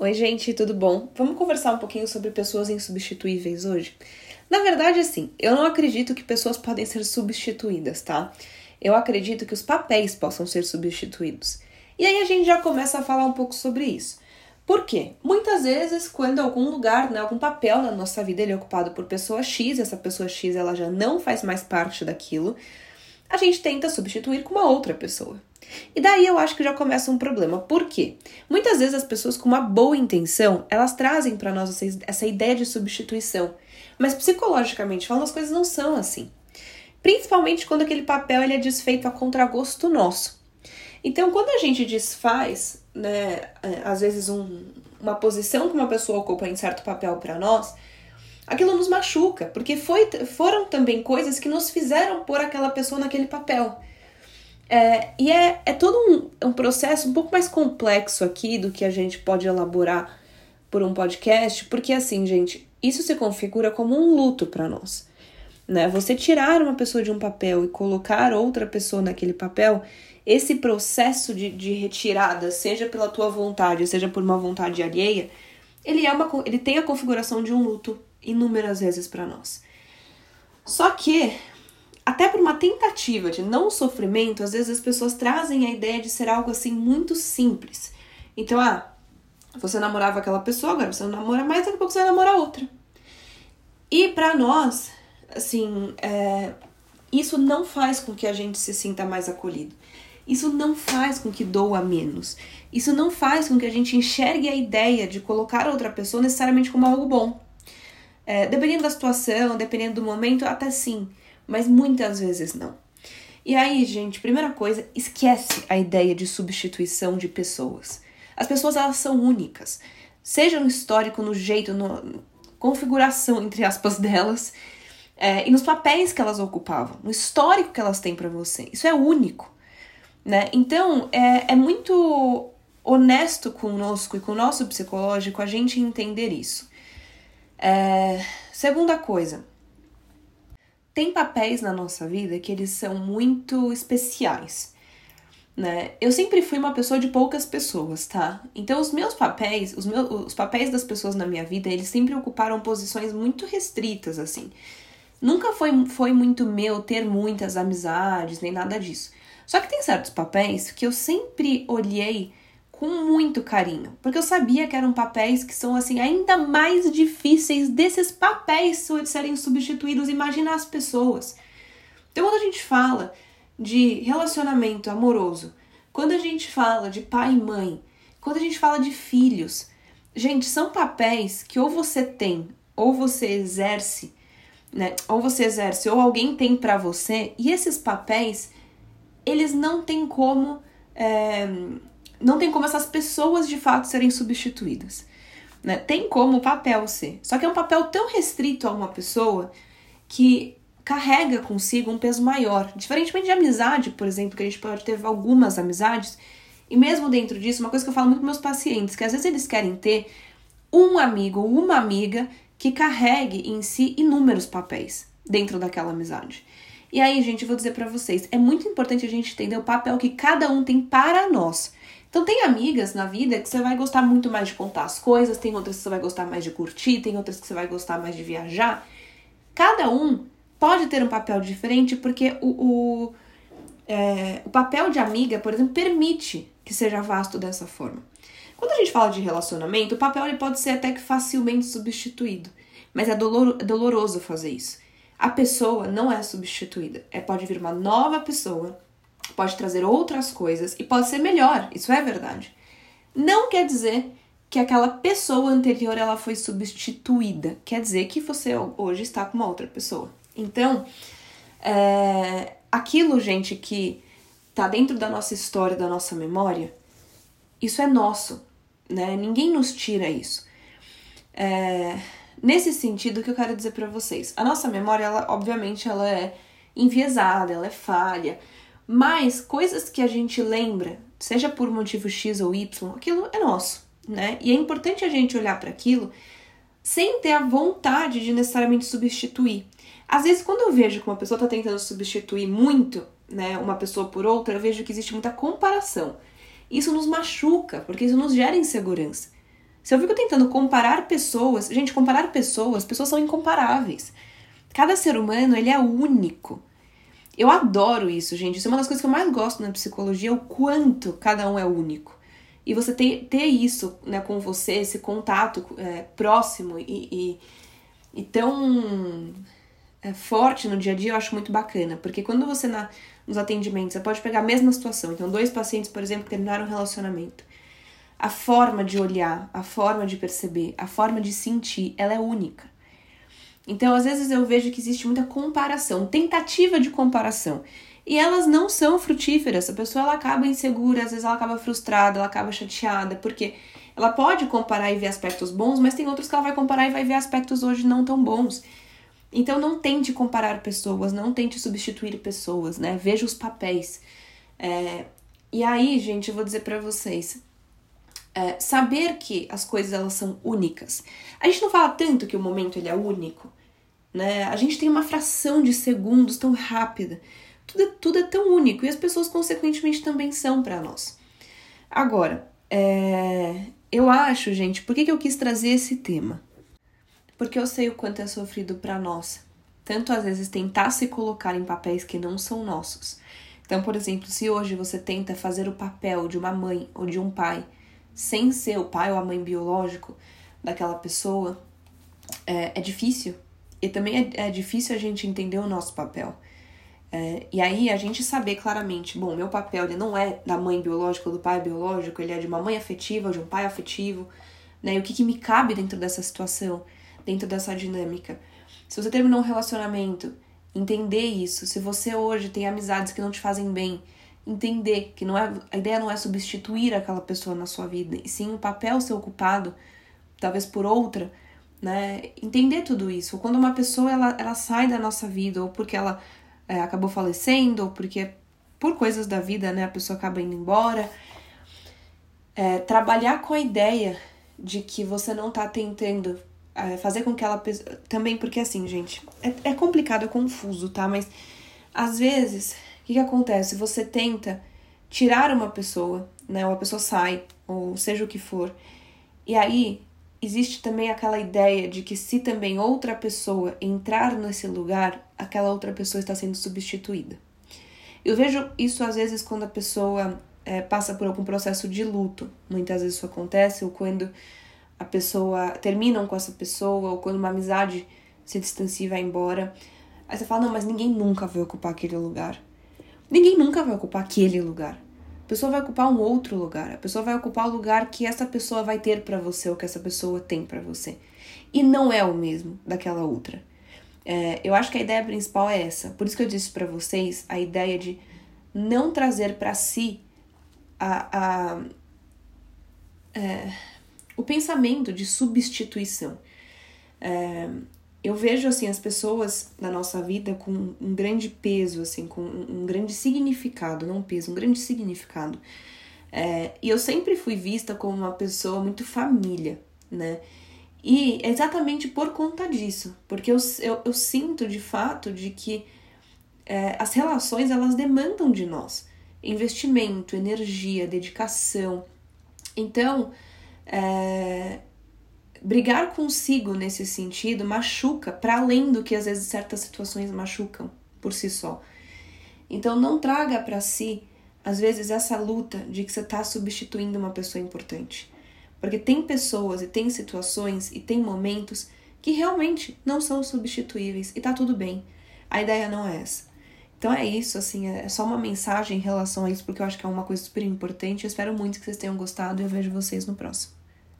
Oi, gente, tudo bom? Vamos conversar um pouquinho sobre pessoas insubstituíveis hoje? Na verdade, assim, eu não acredito que pessoas podem ser substituídas, tá? Eu acredito que os papéis possam ser substituídos. E aí a gente já começa a falar um pouco sobre isso. Por quê? Muitas vezes, quando algum lugar, né, algum papel na nossa vida ele é ocupado por pessoa X, essa pessoa X ela já não faz mais parte daquilo, a gente tenta substituir com uma outra pessoa. E daí eu acho que já começa um problema. Por quê? Muitas vezes as pessoas com uma boa intenção, elas trazem para nós essa ideia de substituição. Mas psicologicamente falando, as coisas não são assim. Principalmente quando aquele papel ele é desfeito a contragosto nosso. Então, quando a gente desfaz, né, é, às vezes um, uma posição que uma pessoa ocupa em certo papel para nós, aquilo nos machuca, porque foi, foram também coisas que nos fizeram pôr aquela pessoa naquele papel. É, e é, é todo um, um processo um pouco mais complexo aqui do que a gente pode elaborar por um podcast, porque assim, gente, isso se configura como um luto para nós. Né? Você tirar uma pessoa de um papel e colocar outra pessoa naquele papel, esse processo de, de retirada, seja pela tua vontade, seja por uma vontade alheia, ele, é uma, ele tem a configuração de um luto inúmeras vezes para nós. Só que até por uma tentativa de não sofrimento, às vezes as pessoas trazem a ideia de ser algo assim muito simples. Então, ah, você namorava aquela pessoa, agora você não namora mais, daqui a pouco você vai namorar outra. E para nós, assim, é, isso não faz com que a gente se sinta mais acolhido. Isso não faz com que doa menos. Isso não faz com que a gente enxergue a ideia de colocar outra pessoa necessariamente como algo bom. É, dependendo da situação, dependendo do momento, até sim mas muitas vezes não. E aí, gente, primeira coisa, esquece a ideia de substituição de pessoas. As pessoas elas são únicas, seja no histórico, no jeito, na configuração entre aspas delas, é, e nos papéis que elas ocupavam, no histórico que elas têm para você. Isso é único, né? Então é, é muito honesto conosco e com o nosso psicológico a gente entender isso. É, segunda coisa, tem papéis na nossa vida que eles são muito especiais. Né? Eu sempre fui uma pessoa de poucas pessoas, tá? Então os meus papéis, os meus os papéis das pessoas na minha vida, eles sempre ocuparam posições muito restritas assim. Nunca foi foi muito meu ter muitas amizades, nem nada disso. Só que tem certos papéis que eu sempre olhei com muito carinho, porque eu sabia que eram papéis que são assim ainda mais difíceis desses papéis serem substituídos. Imagina as pessoas. Então, quando a gente fala de relacionamento amoroso, quando a gente fala de pai e mãe, quando a gente fala de filhos, gente, são papéis que ou você tem, ou você exerce, né? Ou você exerce, ou alguém tem para você, e esses papéis, eles não têm como. É, não tem como essas pessoas de fato serem substituídas. Né? Tem como o papel ser. Só que é um papel tão restrito a uma pessoa que carrega consigo um peso maior. Diferentemente de amizade, por exemplo, que a gente pode ter algumas amizades, e mesmo dentro disso, uma coisa que eu falo muito com meus pacientes, que às vezes eles querem ter um amigo ou uma amiga que carregue em si inúmeros papéis dentro daquela amizade. E aí, gente, eu vou dizer para vocês, é muito importante a gente entender o papel que cada um tem para nós. Então tem amigas na vida que você vai gostar muito mais de contar as coisas, tem outras que você vai gostar mais de curtir, tem outras que você vai gostar mais de viajar. Cada um pode ter um papel diferente porque o, o, é, o papel de amiga, por exemplo, permite que seja vasto dessa forma. Quando a gente fala de relacionamento, o papel ele pode ser até que facilmente substituído, mas é, dolor, é doloroso fazer isso. A pessoa não é substituída, é pode vir uma nova pessoa pode trazer outras coisas e pode ser melhor, isso é verdade. Não quer dizer que aquela pessoa anterior ela foi substituída, quer dizer que você hoje está com uma outra pessoa. Então, é, aquilo, gente, que tá dentro da nossa história, da nossa memória, isso é nosso, né? Ninguém nos tira isso. É, nesse sentido, que eu quero dizer para vocês, a nossa memória, ela, obviamente, ela é enviesada, ela é falha, mas coisas que a gente lembra, seja por motivo X ou Y, aquilo é nosso, né? E é importante a gente olhar para aquilo sem ter a vontade de necessariamente substituir. Às vezes, quando eu vejo que uma pessoa está tentando substituir muito, né, uma pessoa por outra, eu vejo que existe muita comparação. Isso nos machuca, porque isso nos gera insegurança. Se eu fico tentando comparar pessoas, gente, comparar pessoas, pessoas são incomparáveis. Cada ser humano, ele é único. Eu adoro isso, gente. Isso é uma das coisas que eu mais gosto na psicologia, o quanto cada um é único. E você ter, ter isso né, com você, esse contato é, próximo e, e, e tão é, forte no dia a dia, eu acho muito bacana. Porque quando você, na, nos atendimentos, você pode pegar a mesma situação. Então, dois pacientes, por exemplo, que terminaram um relacionamento. A forma de olhar, a forma de perceber, a forma de sentir, ela é única. Então, às vezes eu vejo que existe muita comparação, tentativa de comparação. E elas não são frutíferas. A pessoa ela acaba insegura, às vezes ela acaba frustrada, ela acaba chateada, porque ela pode comparar e ver aspectos bons, mas tem outros que ela vai comparar e vai ver aspectos hoje não tão bons. Então não tente comparar pessoas, não tente substituir pessoas, né? Veja os papéis. É... E aí, gente, eu vou dizer para vocês, é, saber que as coisas elas são únicas. A gente não fala tanto que o momento ele é único, né? A gente tem uma fração de segundos tão rápida. Tudo, é, tudo é tão único e as pessoas consequentemente também são para nós. Agora, é, eu acho, gente, por que, que eu quis trazer esse tema? Porque eu sei o quanto é sofrido para nós. Tanto às vezes tentar se colocar em papéis que não são nossos. Então, por exemplo, se hoje você tenta fazer o papel de uma mãe ou de um pai sem ser o pai ou a mãe biológico daquela pessoa, é, é difícil. E também é, é, difícil a gente entender o nosso papel. É, e aí a gente saber claramente, bom, meu papel ele não é da mãe biológica ou do pai biológico, ele é de uma mãe afetiva de um pai afetivo, né? E o que, que me cabe dentro dessa situação, dentro dessa dinâmica. Se você terminou um relacionamento, entender isso. Se você hoje tem amizades que não te fazem bem, entender que não é, a ideia não é substituir aquela pessoa na sua vida, e sim o papel ser ocupado, talvez por outra, né? Entender tudo isso. Quando uma pessoa ela, ela sai da nossa vida, ou porque ela é, acabou falecendo, ou porque por coisas da vida, né, a pessoa acaba indo embora. É, trabalhar com a ideia de que você não tá tentando é, fazer com que ela. Também porque assim, gente, é, é complicado, é confuso, tá? Mas às vezes que, que acontece? Você tenta tirar uma pessoa, né? Ou a pessoa sai, ou seja o que for. E aí existe também aquela ideia de que se também outra pessoa entrar nesse lugar, aquela outra pessoa está sendo substituída. Eu vejo isso às vezes quando a pessoa é, passa por algum processo de luto. Muitas vezes isso acontece, ou quando a pessoa terminam com essa pessoa, ou quando uma amizade se distancia e vai embora. Aí você fala, não, mas ninguém nunca vai ocupar aquele lugar. Ninguém nunca vai ocupar aquele lugar. A pessoa vai ocupar um outro lugar. A pessoa vai ocupar o lugar que essa pessoa vai ter para você ou que essa pessoa tem para você. E não é o mesmo daquela outra. É, eu acho que a ideia principal é essa. Por isso que eu disse para vocês a ideia de não trazer para si a, a é, o pensamento de substituição. É, eu vejo assim as pessoas na nossa vida com um grande peso, assim, com um grande significado, não peso, um grande significado. É, e eu sempre fui vista como uma pessoa muito família, né? E exatamente por conta disso, porque eu, eu, eu sinto de fato de que é, as relações elas demandam de nós investimento, energia, dedicação. Então, é, brigar consigo nesse sentido machuca para além do que às vezes certas situações machucam por si só. Então não traga para si às vezes essa luta de que você está substituindo uma pessoa importante. Porque tem pessoas e tem situações e tem momentos que realmente não são substituíveis e tá tudo bem. A ideia não é essa. Então é isso, assim, é só uma mensagem em relação a isso, porque eu acho que é uma coisa super importante. Eu espero muito que vocês tenham gostado e eu vejo vocês no próximo.